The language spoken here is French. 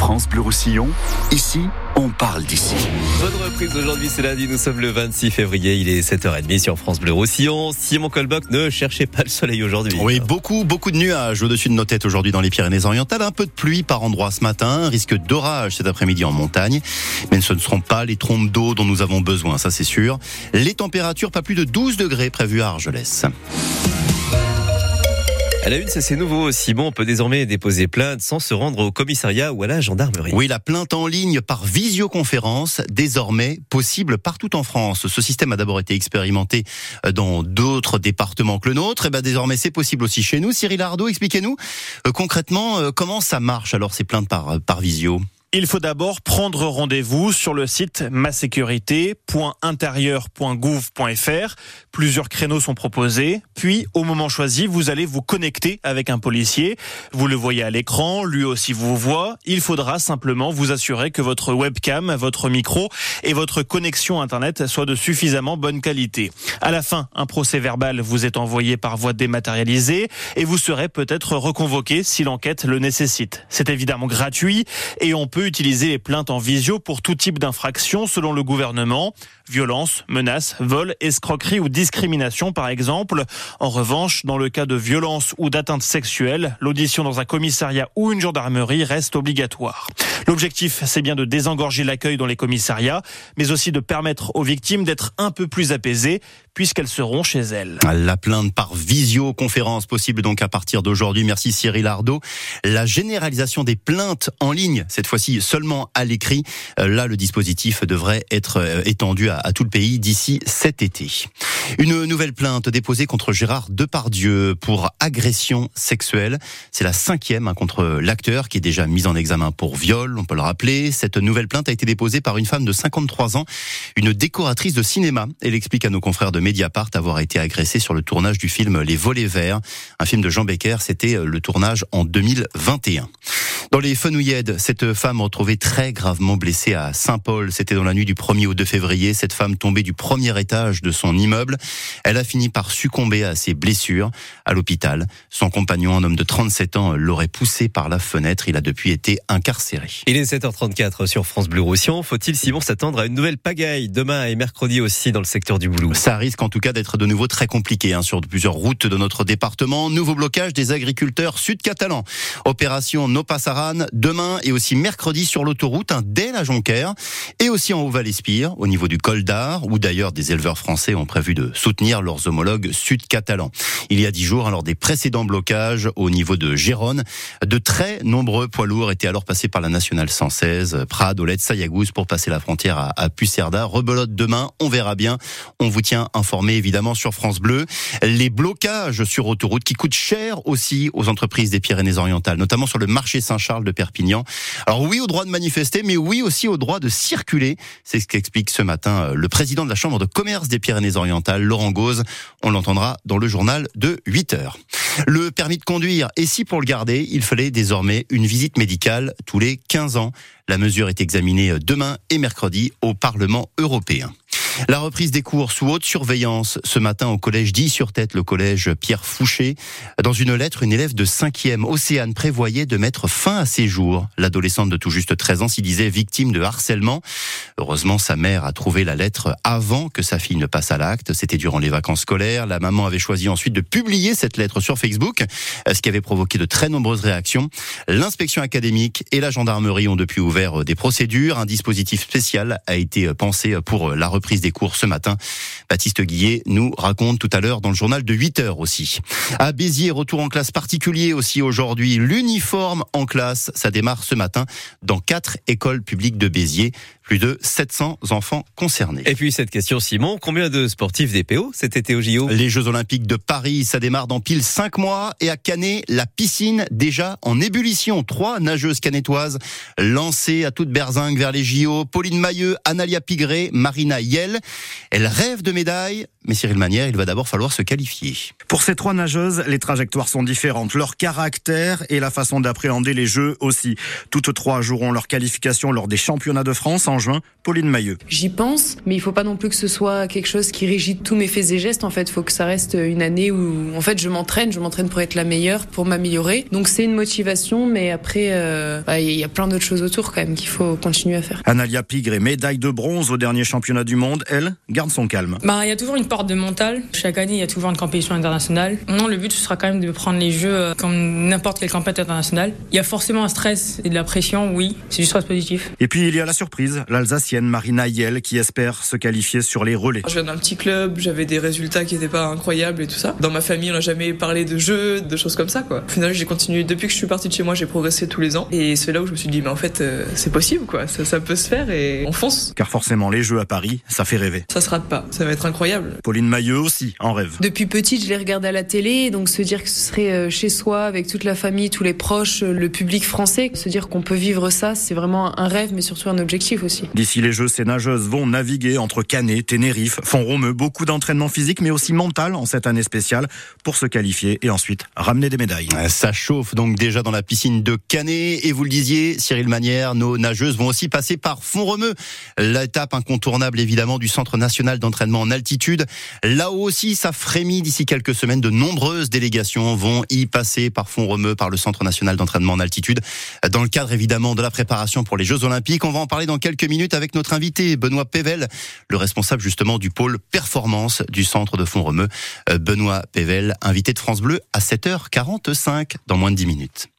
France Bleu Roussillon, ici, on parle d'ici. Bonne reprise aujourd'hui, c'est lundi, nous sommes le 26 février, il est 7h30 sur France Bleu Roussillon. Simon Colboc, ne cherchez pas le soleil aujourd'hui. Oui, beaucoup, beaucoup de nuages au-dessus de nos têtes aujourd'hui dans les Pyrénées-Orientales. Un peu de pluie par endroits ce matin, risque d'orage cet après-midi en montagne. Mais ce ne seront pas les trompes d'eau dont nous avons besoin, ça c'est sûr. Les températures, pas plus de 12 degrés prévues à Argelès. La une, c'est nouveau. Simon on peut désormais déposer plainte sans se rendre au commissariat ou à la gendarmerie. Oui, la plainte en ligne par visioconférence, désormais possible partout en France. Ce système a d'abord été expérimenté euh, dans d'autres départements que le nôtre. Et eh ben désormais, c'est possible aussi chez nous. Cyril Ardo, expliquez-nous euh, concrètement euh, comment ça marche alors ces plaintes par, par visio? Il faut d'abord prendre rendez-vous sur le site masécurité.intérieur.gouv.fr. Plusieurs créneaux sont proposés. Puis, au moment choisi, vous allez vous connecter avec un policier. Vous le voyez à l'écran, lui aussi vous voit. Il faudra simplement vous assurer que votre webcam, votre micro et votre connexion Internet soient de suffisamment bonne qualité. À la fin, un procès verbal vous est envoyé par voie dématérialisée et vous serez peut-être reconvoqué si l'enquête le nécessite. C'est évidemment gratuit et on peut utiliser les plaintes en visio pour tout type d'infraction selon le gouvernement. Violence, menaces, vol, escroquerie ou discrimination par exemple. En revanche, dans le cas de violence ou d'atteinte sexuelle, l'audition dans un commissariat ou une gendarmerie reste obligatoire. L'objectif, c'est bien de désengorger l'accueil dans les commissariats, mais aussi de permettre aux victimes d'être un peu plus apaisées puisqu'elles seront chez elles. La plainte par visioconférence possible donc à partir d'aujourd'hui. Merci Cyril Ardo. La généralisation des plaintes en ligne, cette fois-ci seulement à l'écrit. Euh, là, le dispositif devrait être euh, étendu à, tout le pays d'ici cet été. Une nouvelle plainte déposée contre Gérard Depardieu pour agression sexuelle. C'est la cinquième hein, contre l'acteur qui est déjà mis en examen pour viol, on peut le rappeler. Cette nouvelle plainte a été déposée par une femme de 53 ans, une décoratrice de cinéma. Elle explique à nos confrères de Mediapart avoir été agressée sur le tournage du film Les Volets Verts, un film de Jean Becker. C'était le tournage en 2021. Dans les Fenouillèdes, cette femme retrouvée très gravement blessée à Saint-Paul. C'était dans la nuit du 1er au 2 février. Cette femme tombée du premier étage de son immeuble. Elle a fini par succomber à ses blessures à l'hôpital. Son compagnon, un homme de 37 ans, l'aurait poussé par la fenêtre. Il a depuis été incarcéré. Il est 7h34 sur France Bleu Roussillon. Faut-il, Simon, s'attendre à une nouvelle pagaille demain et mercredi aussi dans le secteur du Boulou Ça risque en tout cas d'être de nouveau très compliqué hein, sur plusieurs routes de notre département. Nouveau blocage des agriculteurs sud-catalans. Opération No Passara demain et aussi mercredi sur l'autoroute, un dès la Jonquère et aussi en Haut-Val-Espire, au niveau du col d'Ar, où d'ailleurs des éleveurs français ont prévu de soutenir leurs homologues sud-catalans. Il y a dix jours, alors des précédents blocages au niveau de Gérone, de très nombreux poids lourds étaient alors passés par la nationale 116, Prades, Olette, Sayagouze pour passer la frontière à, à Pucerda. Rebelote demain, on verra bien. On vous tient informé évidemment sur France Bleu. Les blocages sur autoroute qui coûtent cher aussi aux entreprises des Pyrénées-Orientales, notamment sur le marché Saint-Charles Charles de Perpignan. Alors oui au droit de manifester, mais oui aussi au droit de circuler. C'est ce qu'explique ce matin euh, le président de la Chambre de commerce des Pyrénées-Orientales, Laurent Gauze. On l'entendra dans le journal de 8 heures. Le permis de conduire, et si pour le garder, il fallait désormais une visite médicale tous les 15 ans. La mesure est examinée demain et mercredi au Parlement européen. La reprise des cours sous haute surveillance ce matin au collège dit sur tête le collège Pierre Fouché. Dans une lettre, une élève de 5e, Océane, prévoyait de mettre fin à ses jours. L'adolescente de tout juste 13 ans s'y disait victime de harcèlement. Heureusement, sa mère a trouvé la lettre avant que sa fille ne passe à l'acte. C'était durant les vacances scolaires. La maman avait choisi ensuite de publier cette lettre sur Facebook, ce qui avait provoqué de très nombreuses réactions. L'inspection académique et la gendarmerie ont depuis ouvert des procédures. Un dispositif spécial a été pensé pour la reprise des cours ce matin. Baptiste Guillet nous raconte tout à l'heure dans le journal de 8 heures aussi. À Béziers, retour en classe particulier aussi aujourd'hui. L'uniforme en classe, ça démarre ce matin dans quatre écoles publiques de Béziers. Plus de 700 enfants concernés. Et puis cette question, Simon, combien de sportifs des PO cet été au JO Les Jeux Olympiques de Paris, ça démarre dans pile 5 mois. Et à Canet, la piscine déjà en ébullition. Trois nageuses canetoises lancées à toute berzingue vers les JO. Pauline Mailleux, Analia Pigré, Marina Yel. Elles rêvent de médailles. Mais Cyril Manière, il va d'abord falloir se qualifier. Pour ces trois nageuses, les trajectoires sont différentes, leur caractère et la façon d'appréhender les jeux aussi. Toutes trois joueront leur qualification lors des championnats de France en juin. Pauline Mailleux. J'y pense, mais il faut pas non plus que ce soit quelque chose qui régit tous mes faits et gestes. En fait, il faut que ça reste une année où, en fait, je m'entraîne, je m'entraîne pour être la meilleure, pour m'améliorer. Donc c'est une motivation, mais après, euh, bah, il y a plein d'autres choses autour quand même qu'il faut continuer à faire. Analia Pigre est médaille de bronze au dernier championnat du monde. Elle garde son calme. Bah, il y a toujours une porte de mental. Chaque année, il y a toujours une compétition internationale. Non, le but ce sera quand même de prendre les jeux euh, comme n'importe quelle compétition internationale. Il y a forcément un stress et de la pression, oui. C'est du stress positif. Et puis il y a la surprise, l'Alsacienne Marina Yel qui espère se qualifier sur les relais. Je viens d'un petit club, j'avais des résultats qui n'étaient pas incroyables et tout ça. Dans ma famille, on n'a jamais parlé de jeux, de choses comme ça, quoi. Au final, j'ai continué. Depuis que je suis partie de chez moi, j'ai progressé tous les ans. Et c'est là où je me suis dit, mais en fait, euh, c'est possible, quoi. Ça, ça peut se faire et on fonce. Car forcément, les Jeux à Paris, ça fait rêver. Ça se rate pas. Ça va être incroyable. Pauline Mailleux aussi en rêve. Depuis petite, je les regardais à la télé, donc se dire que ce serait euh, chez soi, avec toute la famille, tous les proches, euh, le public français, se dire qu'on peut vivre ça, c'est vraiment un rêve, mais surtout un objectif aussi. D'ici les Jeux, ces nageuses vont naviguer entre Canet, Tenerife, Font-Romeu, beaucoup d'entraînement physique, mais aussi mental en cette année spéciale pour se qualifier et ensuite ramener des médailles. Ça chauffe donc déjà dans la piscine de Canet et vous le disiez, Cyril Manière, nos nageuses vont aussi passer par Font-Romeu, l'étape incontournable évidemment du Centre national d'entraînement en altitude. Là aussi, ça frémit d'ici quelques semaines. De nombreuses délégations vont y passer par Font-Romeu, par le Centre national d'entraînement en altitude, dans le cadre évidemment de la préparation pour les Jeux Olympiques. On va en parler dans quelques minutes avec notre invité Benoît Pével, le responsable justement du pôle performance du Centre de Font-Romeu. Benoît Pével, invité de France Bleu à 7h45 dans moins de 10 minutes.